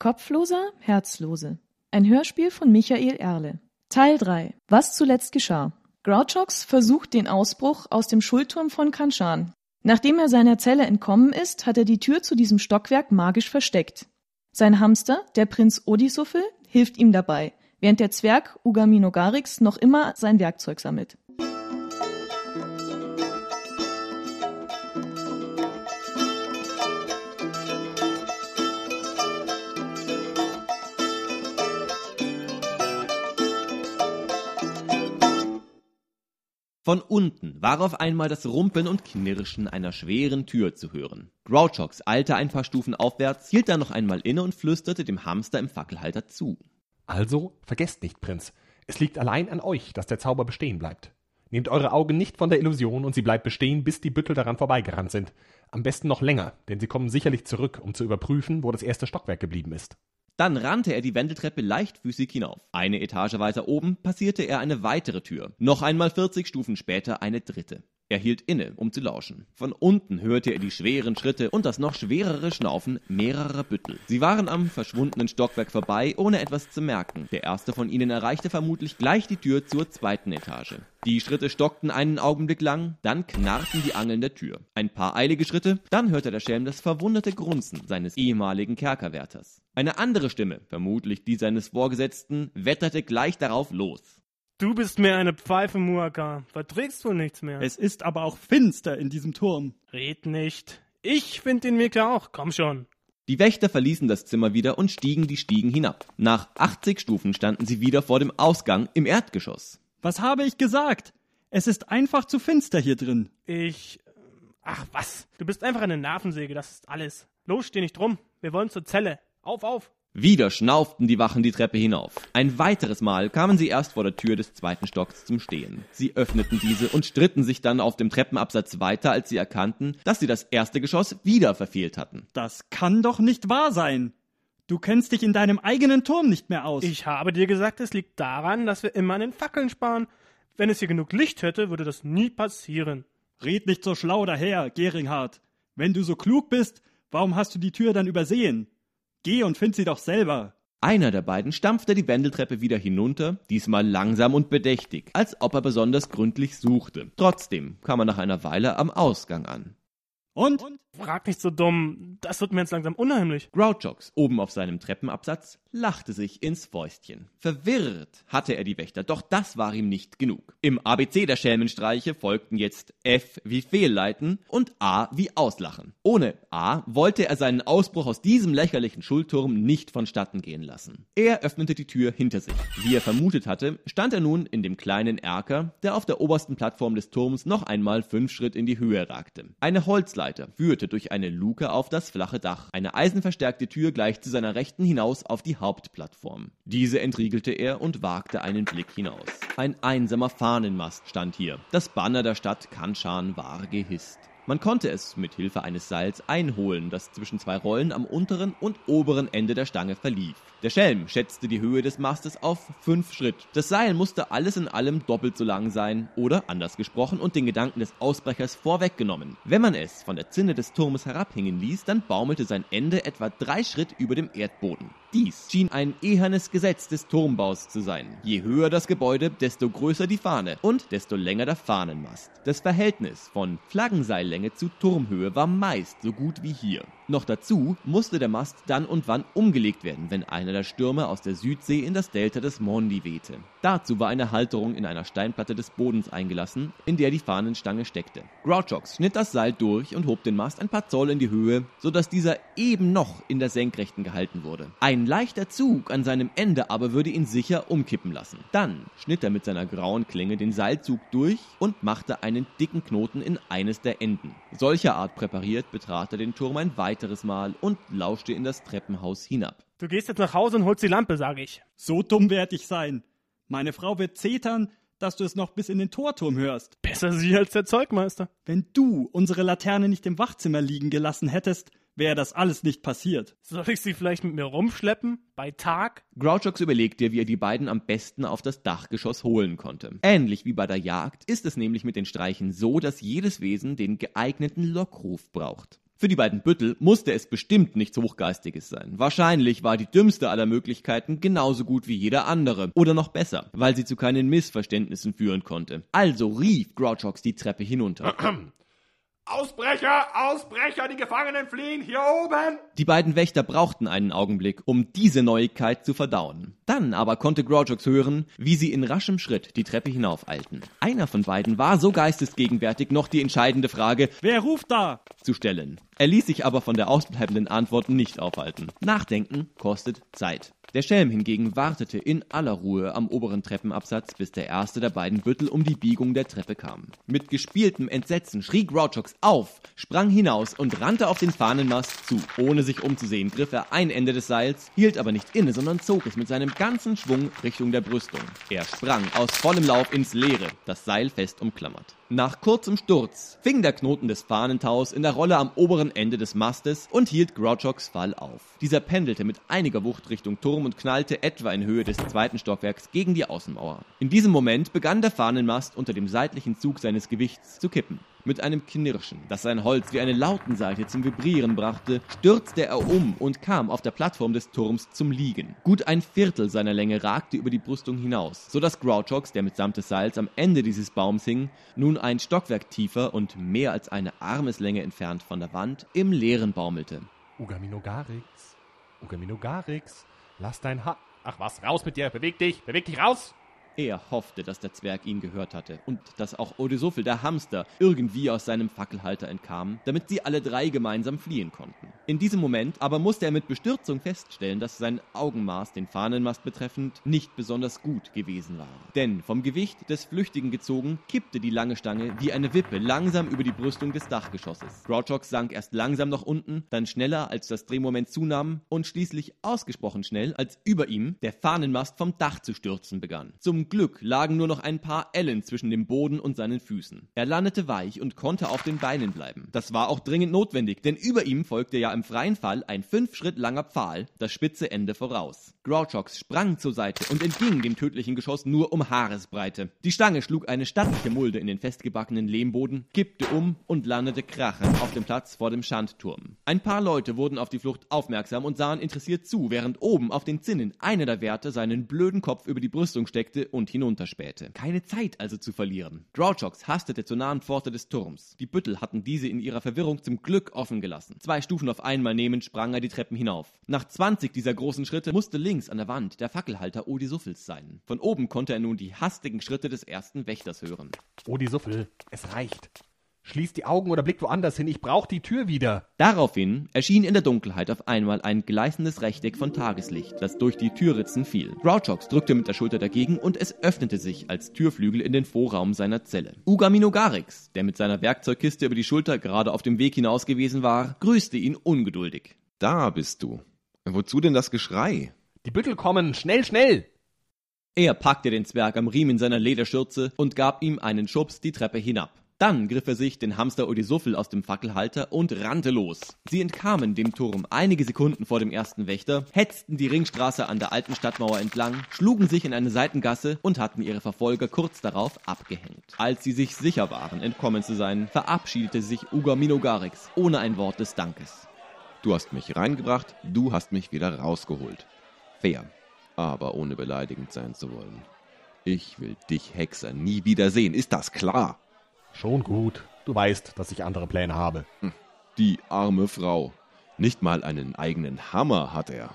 Kopfloser, Herzlose. Ein Hörspiel von Michael Erle. Teil 3. Was zuletzt geschah. Grouchox versucht den Ausbruch aus dem Schulturm von Kanchan. Nachdem er seiner Zelle entkommen ist, hat er die Tür zu diesem Stockwerk magisch versteckt. Sein Hamster, der Prinz Odisuffel, hilft ihm dabei, während der Zwerg Ugaminogarix noch immer sein Werkzeug sammelt. Von unten war auf einmal das Rumpeln und Knirschen einer schweren Tür zu hören. Grouchox eilte ein paar Stufen aufwärts, hielt dann noch einmal inne und flüsterte dem Hamster im Fackelhalter zu. Also, vergesst nicht, Prinz. Es liegt allein an euch, dass der Zauber bestehen bleibt. Nehmt eure Augen nicht von der Illusion und sie bleibt bestehen, bis die Büttel daran vorbeigerannt sind. Am besten noch länger, denn sie kommen sicherlich zurück, um zu überprüfen, wo das erste Stockwerk geblieben ist. Dann rannte er die Wendeltreppe leichtfüßig hinauf. Eine Etage weiter oben passierte er eine weitere Tür. Noch einmal 40 Stufen später eine dritte. Er hielt inne, um zu lauschen. Von unten hörte er die schweren Schritte und das noch schwerere Schnaufen mehrerer Büttel. Sie waren am verschwundenen Stockwerk vorbei, ohne etwas zu merken. Der erste von ihnen erreichte vermutlich gleich die Tür zur zweiten Etage. Die Schritte stockten einen Augenblick lang, dann knarrten die Angeln der Tür. Ein paar eilige Schritte, dann hörte der Schelm das verwunderte Grunzen seines ehemaligen Kerkerwärters. Eine andere Stimme, vermutlich die seines Vorgesetzten, wetterte gleich darauf los. Du bist mehr eine Pfeife, Muaka. Verträgst wohl nichts mehr. Es ist aber auch finster in diesem Turm. Red nicht. Ich find den Weg ja auch. Komm schon. Die Wächter verließen das Zimmer wieder und stiegen die Stiegen hinab. Nach 80 Stufen standen sie wieder vor dem Ausgang im Erdgeschoss. Was habe ich gesagt? Es ist einfach zu finster hier drin. Ich. Ach was. Du bist einfach eine Nervensäge, das ist alles. Los, steh nicht rum. Wir wollen zur Zelle. Auf, auf. Wieder schnauften die Wachen die Treppe hinauf. Ein weiteres Mal kamen sie erst vor der Tür des zweiten Stocks zum Stehen. Sie öffneten diese und stritten sich dann auf dem Treppenabsatz weiter, als sie erkannten, dass sie das erste Geschoss wieder verfehlt hatten. Das kann doch nicht wahr sein. Du kennst dich in deinem eigenen Turm nicht mehr aus. Ich habe dir gesagt, es liegt daran, dass wir immer an den Fackeln sparen. Wenn es hier genug Licht hätte, würde das nie passieren. Red nicht so schlau daher, Geringhardt. Wenn du so klug bist, warum hast du die Tür dann übersehen? Geh und find sie doch selber. Einer der beiden stampfte die Wendeltreppe wieder hinunter, diesmal langsam und bedächtig, als ob er besonders gründlich suchte. Trotzdem kam er nach einer Weile am Ausgang an. Und? Frag nicht so dumm. Das wird mir jetzt langsam unheimlich. Grouchox, oben auf seinem Treppenabsatz, lachte sich ins Fäustchen. Verwirrt hatte er die Wächter, doch das war ihm nicht genug. Im ABC der Schelmenstreiche folgten jetzt F wie Fehlleiten und A wie Auslachen. Ohne A wollte er seinen Ausbruch aus diesem lächerlichen Schulturm nicht vonstatten gehen lassen. Er öffnete die Tür hinter sich. Wie er vermutet hatte, stand er nun in dem kleinen Erker, der auf der obersten Plattform des Turms noch einmal fünf Schritt in die Höhe ragte. Eine Holzleiter führte durch eine Luke auf das flache Dach. Eine eisenverstärkte Tür gleich zu seiner Rechten hinaus auf die Hauptplattform. Diese entriegelte er und wagte einen Blick hinaus. Ein einsamer Fahnenmast stand hier. Das Banner der Stadt Kanchan war gehisst. Man konnte es mit Hilfe eines Seils einholen, das zwischen zwei Rollen am unteren und oberen Ende der Stange verlief. Der Schelm schätzte die Höhe des Mastes auf fünf Schritt. Das Seil musste alles in allem doppelt so lang sein oder, anders gesprochen und den Gedanken des Ausbrechers vorweggenommen. Wenn man es von der Zinne des Turmes herabhängen ließ, dann baumelte sein Ende etwa drei Schritt über dem Erdboden. Dies schien ein ehernes Gesetz des Turmbaus zu sein. Je höher das Gebäude, desto größer die Fahne und desto länger der Fahnenmast. Das Verhältnis von Flaggenseillänge zu Turmhöhe war meist so gut wie hier. Noch dazu musste der Mast dann und wann umgelegt werden, wenn einer der Stürme aus der Südsee in das Delta des Mondi wehte. Dazu war eine Halterung in einer Steinplatte des Bodens eingelassen, in der die Fahnenstange steckte. Grouchox schnitt das Seil durch und hob den Mast ein paar Zoll in die Höhe, sodass dieser eben noch in der Senkrechten gehalten wurde. Ein leichter Zug an seinem Ende aber würde ihn sicher umkippen lassen. Dann schnitt er mit seiner grauen Klinge den Seilzug durch und machte einen dicken Knoten in eines der Enden. Solcher Art präpariert betrat er den Turm ein weiteres Mal und lauschte in das Treppenhaus hinab. Du gehst jetzt nach Hause und holst die Lampe, sage ich. So dumm werd ich sein. Meine Frau wird zetern, dass du es noch bis in den Torturm hörst. Besser sie als der Zeugmeister. Wenn du unsere Laterne nicht im Wachzimmer liegen gelassen hättest, wäre das alles nicht passiert. Soll ich sie vielleicht mit mir rumschleppen? Bei Tag? Grouchox überlegte, wie er die beiden am besten auf das Dachgeschoss holen konnte. Ähnlich wie bei der Jagd ist es nämlich mit den Streichen so, dass jedes Wesen den geeigneten Lockruf braucht. Für die beiden Büttel musste es bestimmt nichts Hochgeistiges sein. Wahrscheinlich war die dümmste aller Möglichkeiten genauso gut wie jeder andere. Oder noch besser, weil sie zu keinen Missverständnissen führen konnte. Also rief Grouchox die Treppe hinunter. Ausbrecher, Ausbrecher, die Gefangenen fliehen hier oben! Die beiden Wächter brauchten einen Augenblick, um diese Neuigkeit zu verdauen. Dann aber konnte Grouchox hören, wie sie in raschem Schritt die Treppe hinaufeilten. Einer von beiden war so geistesgegenwärtig, noch die entscheidende Frage Wer ruft da? Zu stellen. Er ließ sich aber von der ausbleibenden Antwort nicht aufhalten. Nachdenken kostet Zeit. Der Schelm hingegen wartete in aller Ruhe am oberen Treppenabsatz, bis der erste der beiden Büttel um die Biegung der Treppe kam. Mit gespieltem Entsetzen schrie Grouchox auf, sprang hinaus und rannte auf den Fahnenmast zu. Ohne sich umzusehen, griff er ein Ende des Seils, hielt aber nicht inne, sondern zog es mit seinem ganzen Schwung Richtung der Brüstung. Er sprang aus vollem Lauf ins Leere, das Seil fest umklammert. Nach kurzem Sturz fing der Knoten des Fahnentaus in der Rolle am oberen Ende des Mastes und hielt Grouchox Fall auf. Dieser pendelte mit einiger Wucht Richtung Turm und knallte etwa in Höhe des zweiten Stockwerks gegen die Außenmauer. In diesem Moment begann der Fahnenmast unter dem seitlichen Zug seines Gewichts zu kippen. Mit einem Knirschen, das sein Holz wie eine Lautenseite zum Vibrieren brachte, stürzte er um und kam auf der Plattform des Turms zum Liegen. Gut ein Viertel seiner Länge ragte über die Brüstung hinaus, so dass Grouchox, der mitsamt des Seils am Ende dieses Baums hing, nun ein Stockwerk tiefer und mehr als eine Armeslänge entfernt von der Wand im Leeren baumelte. Ugaminogarix, Ugaminogarix, lass dein Ha... Ach was, raus mit dir, beweg dich, beweg dich raus! Er hoffte, dass der Zwerg ihn gehört hatte und dass auch Odesuffel, der Hamster, irgendwie aus seinem Fackelhalter entkam, damit sie alle drei gemeinsam fliehen konnten. In diesem Moment aber musste er mit Bestürzung feststellen, dass sein Augenmaß den Fahnenmast betreffend nicht besonders gut gewesen war. Denn vom Gewicht des Flüchtigen gezogen, kippte die lange Stange wie eine Wippe langsam über die Brüstung des Dachgeschosses. Grouchox sank erst langsam nach unten, dann schneller, als das Drehmoment zunahm und schließlich ausgesprochen schnell, als über ihm der Fahnenmast vom Dach zu stürzen begann. Zum Glück lagen nur noch ein paar Ellen zwischen dem Boden und seinen Füßen. Er landete weich und konnte auf den Beinen bleiben. Das war auch dringend notwendig, denn über ihm folgte ja im freien Fall ein fünf Schritt langer Pfahl, das spitze Ende voraus. Grouchox sprang zur Seite und entging dem tödlichen Geschoss nur um Haaresbreite. Die Stange schlug eine stattliche Mulde in den festgebackenen Lehmboden, kippte um und landete krachend auf dem Platz vor dem Schandturm. Ein paar Leute wurden auf die Flucht aufmerksam und sahen interessiert zu, während oben auf den Zinnen einer der Wärter seinen blöden Kopf über die Brüstung steckte und hinunterspähte. Keine Zeit also zu verlieren. Grouchox hastete zur nahen Pforte des Turms. Die Büttel hatten diese in ihrer Verwirrung zum Glück offen gelassen. Zwei Stufen auf einmal nehmend sprang er die Treppen hinauf. Nach 20 dieser großen Schritte musste links an der Wand der Fackelhalter Odi Suffels sein. Von oben konnte er nun die hastigen Schritte des ersten Wächters hören. Odi Suffel, es reicht. Schließ die Augen oder blick woanders hin, ich brauch die Tür wieder. Daraufhin erschien in der Dunkelheit auf einmal ein gleißendes Rechteck von Tageslicht, das durch die Türritzen fiel. Grouchox drückte mit der Schulter dagegen und es öffnete sich als Türflügel in den Vorraum seiner Zelle. Ugaminogarix, der mit seiner Werkzeugkiste über die Schulter gerade auf dem Weg hinaus gewesen war, grüßte ihn ungeduldig. Da bist du. Wozu denn das Geschrei? Die Büttel kommen, schnell, schnell! Er packte den Zwerg am Riemen seiner Lederschürze und gab ihm einen Schubs die Treppe hinab. Dann griff er sich den Hamster Odisuffel aus dem Fackelhalter und rannte los. Sie entkamen dem Turm einige Sekunden vor dem ersten Wächter, hetzten die Ringstraße an der alten Stadtmauer entlang, schlugen sich in eine Seitengasse und hatten ihre Verfolger kurz darauf abgehängt. Als sie sich sicher waren, entkommen zu sein, verabschiedete sich Uga Minogarix ohne ein Wort des Dankes. Du hast mich reingebracht, du hast mich wieder rausgeholt. Fair, aber ohne beleidigend sein zu wollen. Ich will dich, Hexer, nie wieder sehen, ist das klar? Schon gut. Du weißt, dass ich andere Pläne habe. Die arme Frau. Nicht mal einen eigenen Hammer hat er.